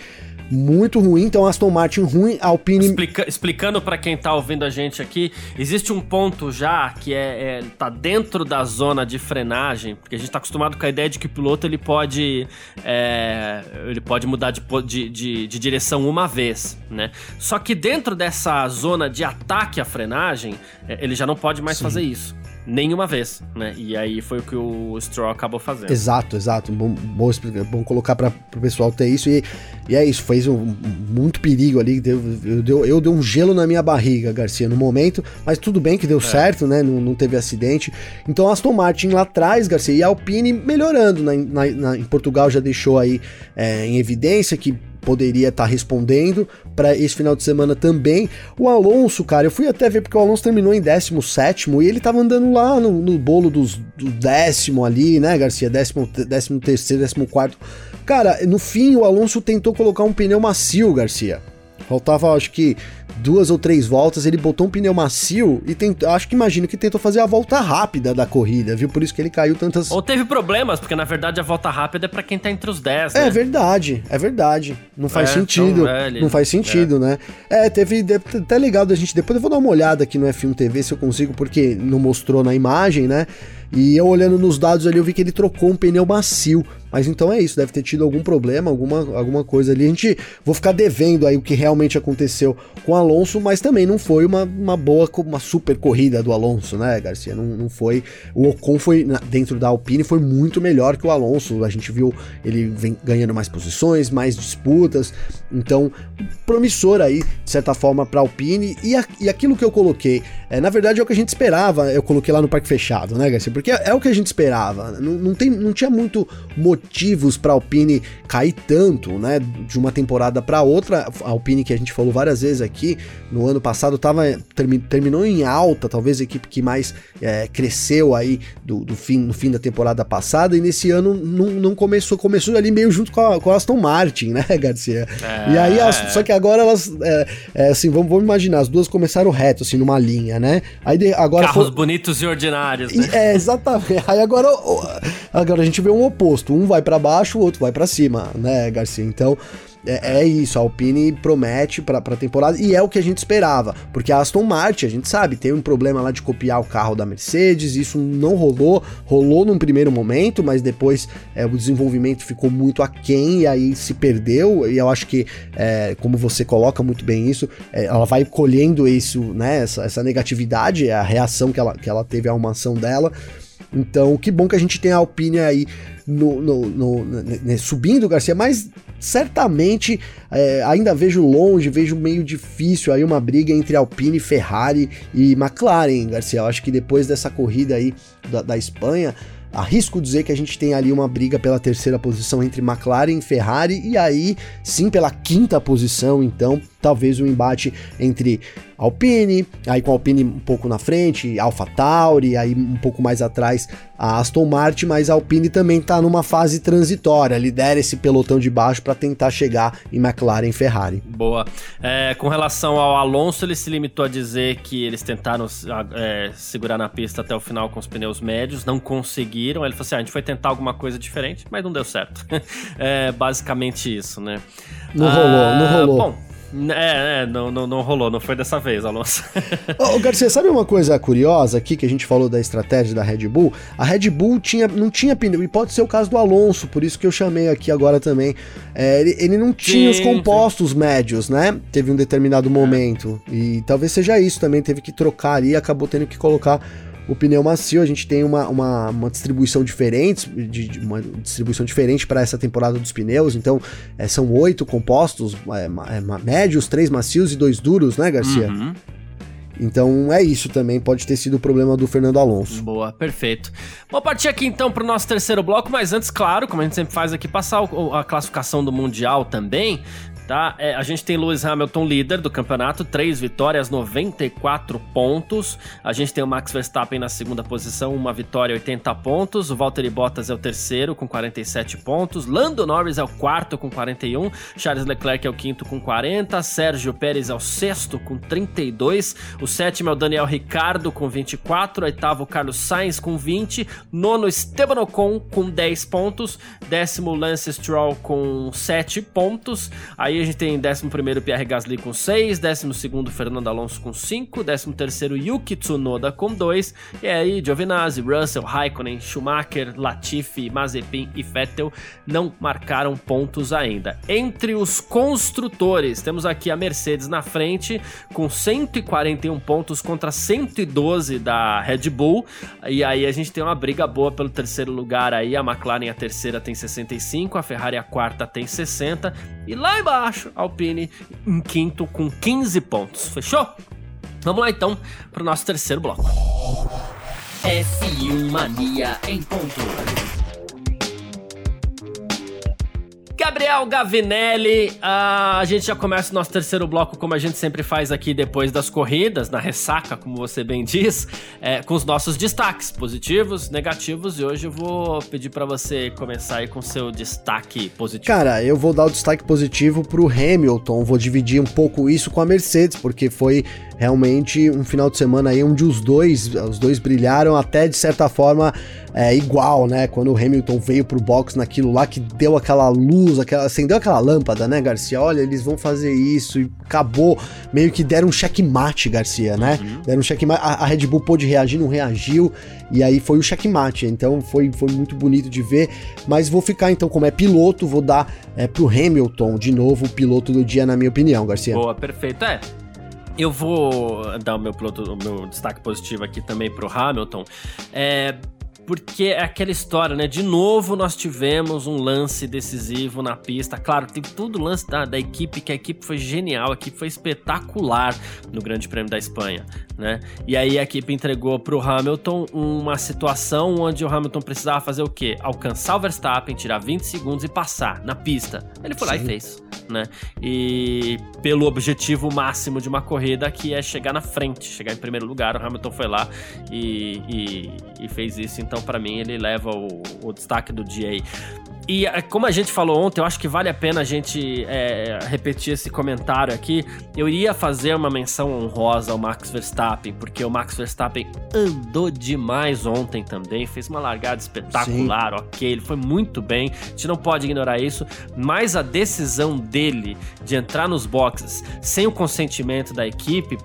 muito ruim. Então, Aston Martin ruim, Alpine. Explica, explicando para quem tá ouvindo a gente aqui, existe um ponto já que é, é, tá dentro da zona de frenagem, porque a gente tá acostumado com a ideia de que o piloto ele pode é, ele pode mudar de, de, de, de, direção uma vez, né? Só que dentro dessa zona de ataque à frenagem, é, ele já não pode mais Sim. fazer isso nenhuma vez, né? E aí foi o que o Stroll acabou fazendo. Exato, exato. Bom, bom, bom colocar para o pessoal ter isso. E, e é isso, fez um, muito perigo ali. Deu, eu, deu, eu dei um gelo na minha barriga, Garcia, no momento. Mas tudo bem que deu é. certo, né? Não, não teve acidente. Então Aston Martin lá atrás, Garcia, e a Alpine melhorando. Na, na, na em Portugal já deixou aí é, em evidência que poderia estar tá respondendo para esse final de semana também. O Alonso, cara, eu fui até ver porque o Alonso terminou em 17 e ele tava andando lá no, no bolo dos, do décimo ali, né, Garcia? Décimo, décimo terceiro, décimo quarto. Cara, no fim o Alonso tentou colocar um pneu macio, Garcia. Faltava, acho que duas ou três voltas, ele botou um pneu macio e tentou, acho que imagino que tentou fazer a volta rápida da corrida, viu? Por isso que ele caiu tantas. Ou teve problemas, porque na verdade a volta rápida é para quem tá entre os 10, é né? É verdade, é verdade. Não faz é, sentido. Não faz sentido, é. né? É, teve até legal da gente. Depois eu vou dar uma olhada aqui no F1 TV se eu consigo, porque não mostrou na imagem, né? E eu olhando nos dados ali, eu vi que ele trocou um pneu macio. Mas então é isso, deve ter tido algum problema, alguma, alguma coisa ali. A gente vou ficar devendo aí o que realmente aconteceu com o Alonso, mas também não foi uma, uma boa, uma super corrida do Alonso, né, Garcia? Não, não foi. O Ocon foi dentro da Alpine foi muito melhor que o Alonso. A gente viu ele vem ganhando mais posições, mais disputas. Então, promissor aí, de certa forma, para a Alpine. E, a, e aquilo que eu coloquei, é, na verdade é o que a gente esperava. Eu coloquei lá no Parque Fechado, né, Garcia? Porque é, é o que a gente esperava. Não, não, tem, não tinha muito motivo motivos para a Alpine cair tanto, né, de uma temporada para outra. A Alpine que a gente falou várias vezes aqui, no ano passado tava, termi, terminou em alta, talvez a equipe que mais é, cresceu aí do, do, fim, no fim da temporada passada, e nesse ano não, não começou, começou ali meio junto com a, com a Aston Martin, né, [LAUGHS] Garcia? É... E aí, só que agora elas, é, é, assim, vamos, vamos imaginar, as duas começaram reto, assim, numa linha, né? Aí de, agora Carros foi... bonitos e ordinários, né? É, Exatamente. [LAUGHS] Aí agora, agora a gente vê um oposto. Um vai para baixo, o outro vai para cima, né, Garcia? Então, é, é, isso, a Alpine promete pra, pra temporada e é o que a gente esperava, porque a Aston Martin, a gente sabe, tem um problema lá de copiar o carro da Mercedes, isso não rolou, rolou num primeiro momento, mas depois é, o desenvolvimento ficou muito aquém e aí se perdeu, e eu acho que, é, como você coloca muito bem isso, é, ela vai colhendo isso, né, essa, essa negatividade, é a reação que ela, que ela teve à uma ação dela, então, que bom que a gente tem a Alpine aí no, no, no, no subindo, Garcia, mas certamente é, ainda vejo longe, vejo meio difícil aí uma briga entre Alpine, Ferrari e McLaren, Garcia. Eu acho que depois dessa corrida aí da, da Espanha, arrisco dizer que a gente tem ali uma briga pela terceira posição entre McLaren e Ferrari, e aí sim pela quinta posição, então talvez um embate entre Alpine, aí com a Alpine um pouco na frente, Alpha Tauri, aí um pouco mais atrás a Aston Martin, mas a Alpine também está numa fase transitória, lidera esse pelotão de baixo para tentar chegar em McLaren e Ferrari. Boa. É, com relação ao Alonso, ele se limitou a dizer que eles tentaram é, segurar na pista até o final com os pneus médios, não conseguiram. Ele falou assim: ah, a gente foi tentar alguma coisa diferente, mas não deu certo. [LAUGHS] é basicamente isso, né? Não rolou, não ah, rolou. Bom, é, é não, não, não rolou, não foi dessa vez, Alonso. [LAUGHS] Ô, Garcia, sabe uma coisa curiosa aqui que a gente falou da estratégia da Red Bull? A Red Bull tinha, não tinha pneu, e pode ser o caso do Alonso, por isso que eu chamei aqui agora também. É, ele, ele, não tinha sim, os compostos sim. médios, né? Teve um determinado momento. E talvez seja isso também, teve que trocar ali e acabou tendo que colocar o pneu macio, a gente tem uma, uma, uma distribuição diferente, de, de, uma distribuição diferente para essa temporada dos pneus. Então, é, são oito compostos, é, é, médios, três macios e dois duros, né, Garcia? Uhum. Então é isso também, pode ter sido o problema do Fernando Alonso. Boa, perfeito. Vou partir aqui então para o nosso terceiro bloco, mas antes, claro, como a gente sempre faz aqui, passar a classificação do Mundial também tá? É, a gente tem Lewis Hamilton líder do campeonato, 3 vitórias, 94 pontos. A gente tem o Max Verstappen na segunda posição, uma vitória, 80 pontos. O Valtteri Bottas é o terceiro com 47 pontos. Lando Norris é o quarto com 41. Charles Leclerc é o quinto com 40. Sérgio Pérez é o sexto com 32. O sétimo é o Daniel Ricardo com 24. Oitavo, Carlos Sainz com 20. Nono, Esteban Ocon com 10 pontos. Décimo, Lance Stroll com 7 pontos. Aí a gente tem 11 Pierre Gasly com 6, 12 Fernando Alonso com 5, 13 Yuki Tsunoda com 2, e aí Giovinazzi, Russell, Raikkonen, Schumacher, Latifi, Mazepin e Vettel não marcaram pontos ainda. Entre os construtores, temos aqui a Mercedes na frente com 141 pontos contra 112 da Red Bull, e aí a gente tem uma briga boa pelo terceiro lugar aí, a McLaren a terceira tem 65, a Ferrari a quarta tem 60, e lá embaixo abaixo, Alpine em quinto com 15 pontos. Fechou? Vamos lá então para o nosso terceiro bloco. F1 Mania em ponto. Gabriel Gavinelli, a gente já começa o nosso terceiro bloco, como a gente sempre faz aqui depois das corridas, na ressaca, como você bem diz, é, com os nossos destaques positivos, negativos, e hoje eu vou pedir para você começar aí com seu destaque positivo. Cara, eu vou dar o destaque positivo pro Hamilton, vou dividir um pouco isso com a Mercedes, porque foi realmente um final de semana aí onde os dois, os dois brilharam até de certa forma é, igual, né? Quando o Hamilton veio pro box naquilo lá que deu aquela luz, aquela, acendeu aquela lâmpada, né, Garcia? Olha, eles vão fazer isso e acabou, meio que deram um checkmate, Garcia, né? Uhum. Deram um checkmate, a, a Red Bull pôde reagir, não reagiu, e aí foi o checkmate, então foi, foi muito bonito de ver, mas vou ficar então, como é piloto, vou dar é, pro Hamilton, de novo, o piloto do dia, na minha opinião, Garcia. Boa, perfeito, é. Eu vou dar o meu, piloto, o meu destaque positivo aqui também pro Hamilton. É, porque é aquela história, né? De novo nós tivemos um lance decisivo na pista. Claro, teve todo o lance da, da equipe, que a equipe foi genial, a equipe foi espetacular no Grande Prêmio da Espanha, né? E aí a equipe entregou pro Hamilton uma situação onde o Hamilton precisava fazer o quê? Alcançar o Verstappen, tirar 20 segundos e passar na pista. Ele foi Sim. lá e fez, né? E pelo objetivo máximo de uma corrida que é chegar na frente, chegar em primeiro lugar, o Hamilton foi lá e, e, e fez isso. Então Então, para mim, ele leva o, o destaque do dia aí. E é, como a gente falou ontem, eu acho que vale a pena a gente é, repetir esse comentário aqui. Eu iria fazer uma menção honrosa ao Max Verstappen, porque o Max Verstappen andou demais ontem também, fez uma largada espetacular, Sim. ok, ele foi muito bem, a gente não pode ignorar isso, mas a decisão dele de entrar nos boxes sem o consentimento da equipe,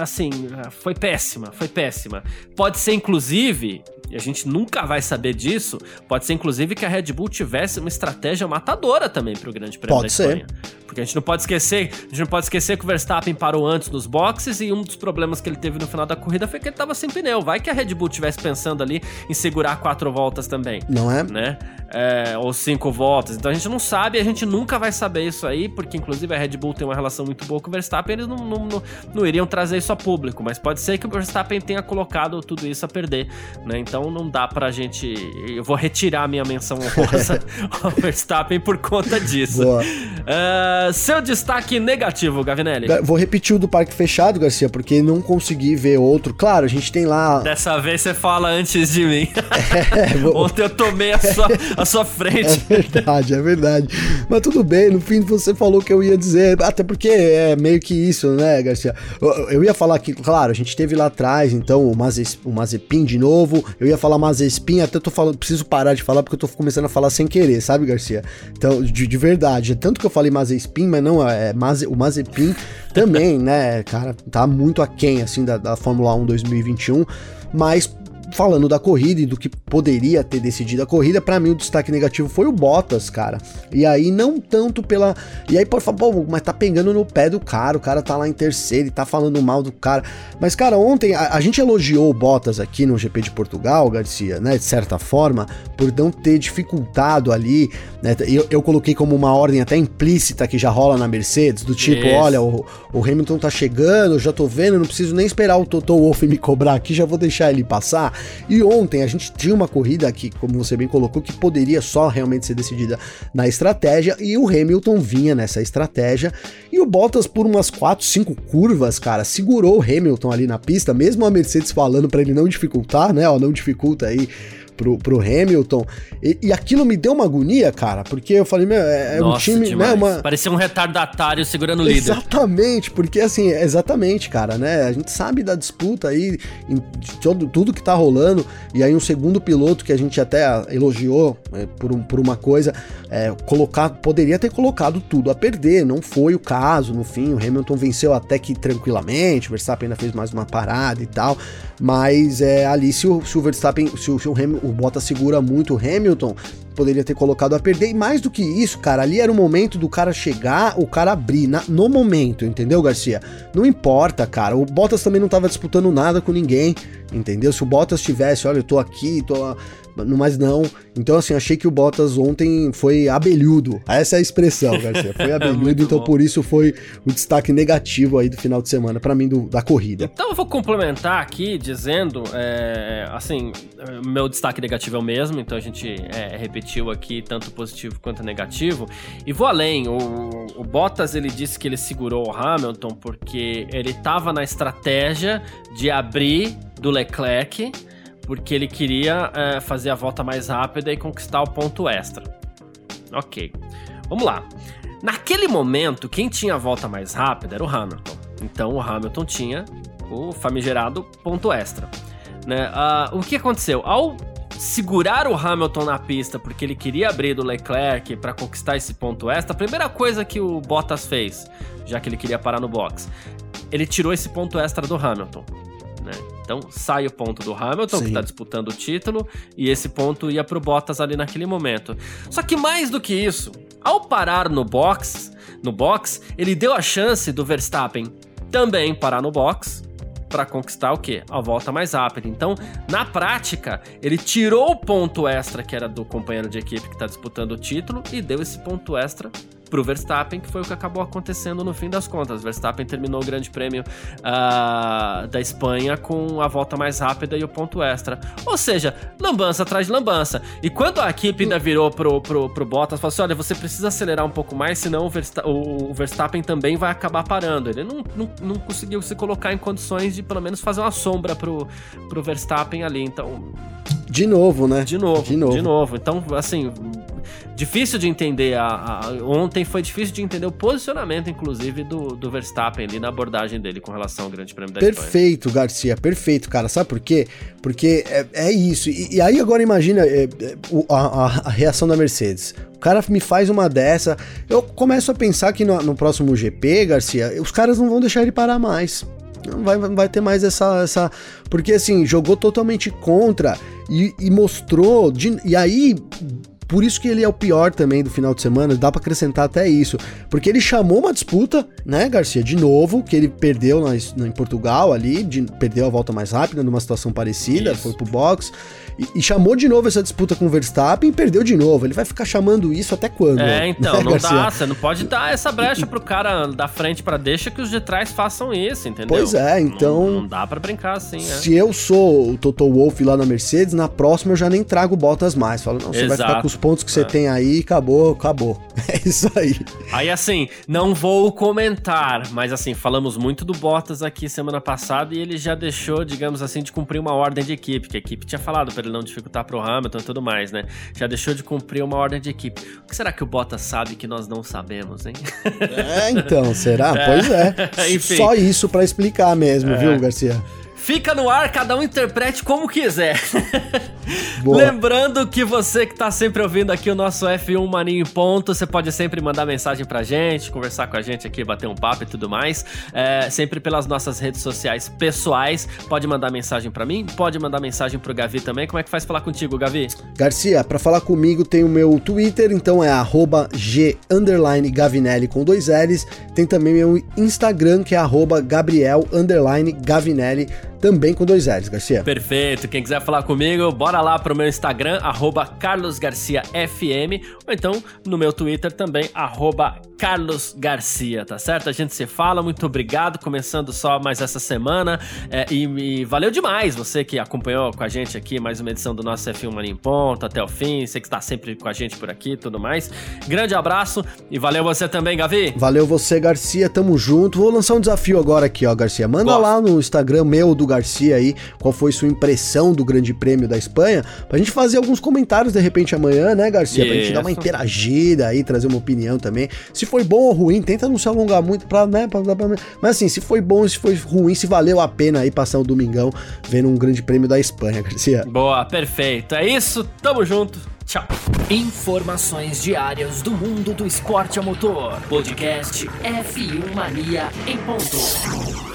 assim, foi péssima, foi péssima. Pode ser, inclusive, e a gente nunca vai saber disso, pode ser inclusive que a Red Bull tivesse uma estratégia matadora também para o Grande Prêmio pode da Espanha. Ser. Porque a gente não pode esquecer, a gente não pode esquecer que o Verstappen parou antes nos boxes e um dos problemas que ele teve no final da corrida foi que ele estava sem pneu. Vai que a Red Bull tivesse pensando ali em segurar quatro voltas também. Não é? Né? É, ou cinco voltas. Então a gente não sabe, a gente nunca vai saber isso aí, porque inclusive a Red Bull tem uma relação muito boa com o Verstappen, eles não, não, não, não iriam trazer isso a público, mas pode ser que o Verstappen tenha colocado tudo isso a perder, né? Então não dá pra gente. Eu vou retirar minha menção honrosa [LAUGHS] ao Verstappen por conta disso. Uh, seu destaque negativo, Gavinelli? Vou repetir o do Parque Fechado, Garcia, porque não consegui ver outro. Claro, a gente tem lá. Dessa vez você fala antes de mim. [LAUGHS] É, vou... Ontem eu tomei a sua, a sua frente. É verdade, é verdade. Mas tudo bem, no fim você falou que eu ia dizer. Até porque é meio que isso, né, Garcia? Eu, eu ia falar que, claro, a gente teve lá atrás, então, o Mazepin de novo. Eu ia falar Mazespin, até tô falando, preciso parar de falar porque eu tô começando a falar sem querer, sabe, Garcia? Então, de, de verdade, tanto que eu falei Mazespin, mas não, é Maze, o Mazepin também, [LAUGHS] né, cara, tá muito aquém, assim, da, da Fórmula 1 2021, mas falando da corrida e do que poderia ter decidido a corrida, para mim o destaque negativo foi o Bottas, cara. E aí não tanto pela. E aí pode falar, pô, mas tá pegando no pé do cara, o cara tá lá em terceiro e tá falando mal do cara. Mas, cara, ontem a, a gente elogiou o Bottas aqui no GP de Portugal, Garcia, né, de certa forma, por não ter dificultado ali, né? Eu, eu coloquei como uma ordem até implícita que já rola na Mercedes, do tipo, Isso. olha, o, o Hamilton tá chegando, já tô vendo, não preciso nem esperar o Toto Wolff me cobrar aqui, já vou deixar ele passar. E ontem a gente tinha uma corrida aqui, como você bem colocou, que poderia só realmente ser decidida na estratégia, e o Hamilton vinha nessa estratégia, e o Bottas, por umas 4, 5 curvas, cara, segurou o Hamilton ali na pista, mesmo a Mercedes falando para ele não dificultar, né? Ó, não dificulta aí pro, pro Hamilton. E, e, aquilo me deu uma agonia, cara, porque eu falei, meu, é, é Nossa, um time, demais. né? Uma... Parecia um retardatário segurando o líder. Exatamente, porque assim, exatamente, cara, né? A gente sabe da disputa aí, de todo, tudo que tá rolando, e aí um segundo piloto que a gente até elogiou é, por, um, por uma coisa, é, colocar, poderia ter colocado tudo a perder, não foi o caso, no fim, o Hamilton venceu até que tranquilamente, o Verstappen ainda fez mais uma parada e tal, mas é, ali se o, se o Verstappen, se o, se o, o Bottas segura muito o Hamilton, poderia ter colocado a perder. E mais do que isso, cara, ali era o momento do cara chegar, o cara abrir na, no momento, entendeu, Garcia? Não importa, cara. O Bottas também não tava disputando nada com ninguém, entendeu? Se o Bottas tivesse, olha, eu tô aqui, tô mas não. Então, assim, achei que o Bottas ontem foi abelhudo. Essa é a expressão, Garcia. Foi [LAUGHS] abelhudo, então bom. por isso foi o destaque negativo aí do final de semana, para mim, do, da corrida. Então eu vou complementar aqui dizendo, é, assim, meu destaque negativo é o mesmo, então a gente é, repetiu aqui tanto positivo quanto negativo. E vou além, o, o Bottas ele disse que ele segurou o Hamilton porque ele tava na estratégia de abrir do Leclerc porque ele queria é, fazer a volta mais rápida e conquistar o ponto extra. Ok, vamos lá. Naquele momento, quem tinha a volta mais rápida era o Hamilton. Então o Hamilton tinha o famigerado ponto extra. Né? Uh, o que aconteceu? Ao segurar o Hamilton na pista porque ele queria abrir do Leclerc para conquistar esse ponto extra, a primeira coisa que o Bottas fez, já que ele queria parar no box, ele tirou esse ponto extra do Hamilton. Então sai o ponto do Hamilton, Sim. que está disputando o título, e esse ponto ia para o Bottas ali naquele momento. Só que mais do que isso, ao parar no box, no box, ele deu a chance do Verstappen também parar no box para conquistar o quê? A volta mais rápida. Então, na prática, ele tirou o ponto extra que era do companheiro de equipe que está disputando o título e deu esse ponto extra pro Verstappen, que foi o que acabou acontecendo no fim das contas. Verstappen terminou o Grande Prêmio uh, da Espanha com a volta mais rápida e o ponto extra. Ou seja, lambança atrás de lambança. E quando a equipe ainda virou pro, pro, pro Bottas, falou assim: olha, você precisa acelerar um pouco mais, senão o, Versta o Verstappen também vai acabar parando. Ele não, não, não conseguiu se colocar em condições de pelo menos fazer uma sombra pro, pro Verstappen ali. Então De novo, né? De novo, de novo. De novo. Então, assim, difícil de entender. A, a, ontem foi difícil de entender o posicionamento, inclusive, do, do Verstappen ali na abordagem dele com relação ao Grande Prêmio da Perfeito, Espanha. Garcia, perfeito, cara. Sabe por quê? Porque é, é isso. E, e, aí agora imagina é, é, a, a, reação da Mercedes. O cara me faz uma dessa. Eu começo a pensar que no, no próximo GP, Garcia, os caras não vão deixar ele parar mais. Não vai, vai ter mais essa, essa. Porque assim, jogou totalmente contra e, e mostrou. De, e aí por isso que ele é o pior também do final de semana, dá para acrescentar até isso. Porque ele chamou uma disputa, né, Garcia, de novo, que ele perdeu na, em Portugal ali, de, perdeu a volta mais rápida numa situação parecida, isso. foi pro box. E, e, chamou de novo essa disputa com o Verstappen e perdeu de novo. Ele vai ficar chamando isso até quando? É, [LAUGHS] então, né, não Garcia? dá. Você não pode dar essa brecha pro cara da frente para deixa que os de trás façam isso, entendeu? Pois é, então. Não, não dá para brincar assim, né? Se eu sou o Toto Wolff lá na Mercedes, na próxima eu já nem trago botas mais. Falo, não, você Exato. vai ficar com os pontos que você é. tem aí, acabou, acabou. [LAUGHS] É isso aí. Aí assim, não vou comentar, mas assim, falamos muito do Bottas aqui semana passada e ele já deixou, digamos assim, de cumprir uma ordem de equipe, que a equipe tinha falado pra ele não dificultar pro Hamilton e tudo mais, né? Já deixou de cumprir uma ordem de equipe. O que será que o Bottas sabe que nós não sabemos, hein? É, então, será? [LAUGHS] É. Pois é. [LAUGHS] Enfim. Só isso para explicar mesmo, é. viu, Garcia? Fica no ar, cada um interprete como quiser. [LAUGHS] Lembrando que você que tá sempre ouvindo aqui o nosso F1 Maninho em Ponto, você pode sempre mandar mensagem pra gente, conversar com a gente aqui, bater um papo e tudo mais. É, sempre pelas nossas redes sociais pessoais. Pode mandar mensagem para mim, pode mandar mensagem pro Gavi também. Como é que faz falar contigo, Gavi? Garcia, para falar comigo tem o meu Twitter, então é G Gavinelli com dois L's. Tem também meu Instagram, que é Gabriel Gavinelli também com dois L's, Garcia. Perfeito. Quem quiser falar comigo, bora lá pro meu Instagram, carlosgarciafm, ou então no meu Twitter também, carlosgarcia, tá certo? A gente se fala, muito obrigado, começando só mais essa semana, é, e, e, valeu demais você que acompanhou com a gente aqui mais uma edição do nosso F1 Mania em Ponto até o fim, você que está sempre com a gente por aqui e tudo mais. Grande abraço e valeu você também, Gavi. Valeu você, Garcia, tamo junto. Vou lançar um desafio agora aqui, ó, Garcia. Manda Gosto. lá no Instagram meu do Garcia aí qual foi sua impressão do Grande Prêmio da Espanha, pra gente fazer alguns comentários de repente amanhã, né, Garcia? Isso. Pra gente dar uma interagida aí, trazer uma opinião também. Se foi bom ou ruim, tenta não se alongar muito pra, né, pra, pra, pra, mas assim, se foi bom, se foi ruim, se valeu a pena aí passar o domingão vendo um Grande Prêmio da Espanha, Garcia. Boa, perfeito. É isso, tamo junto. Tchau. Informações diárias do mundo do esporte a motor. Podcast F1 Mania em ponto.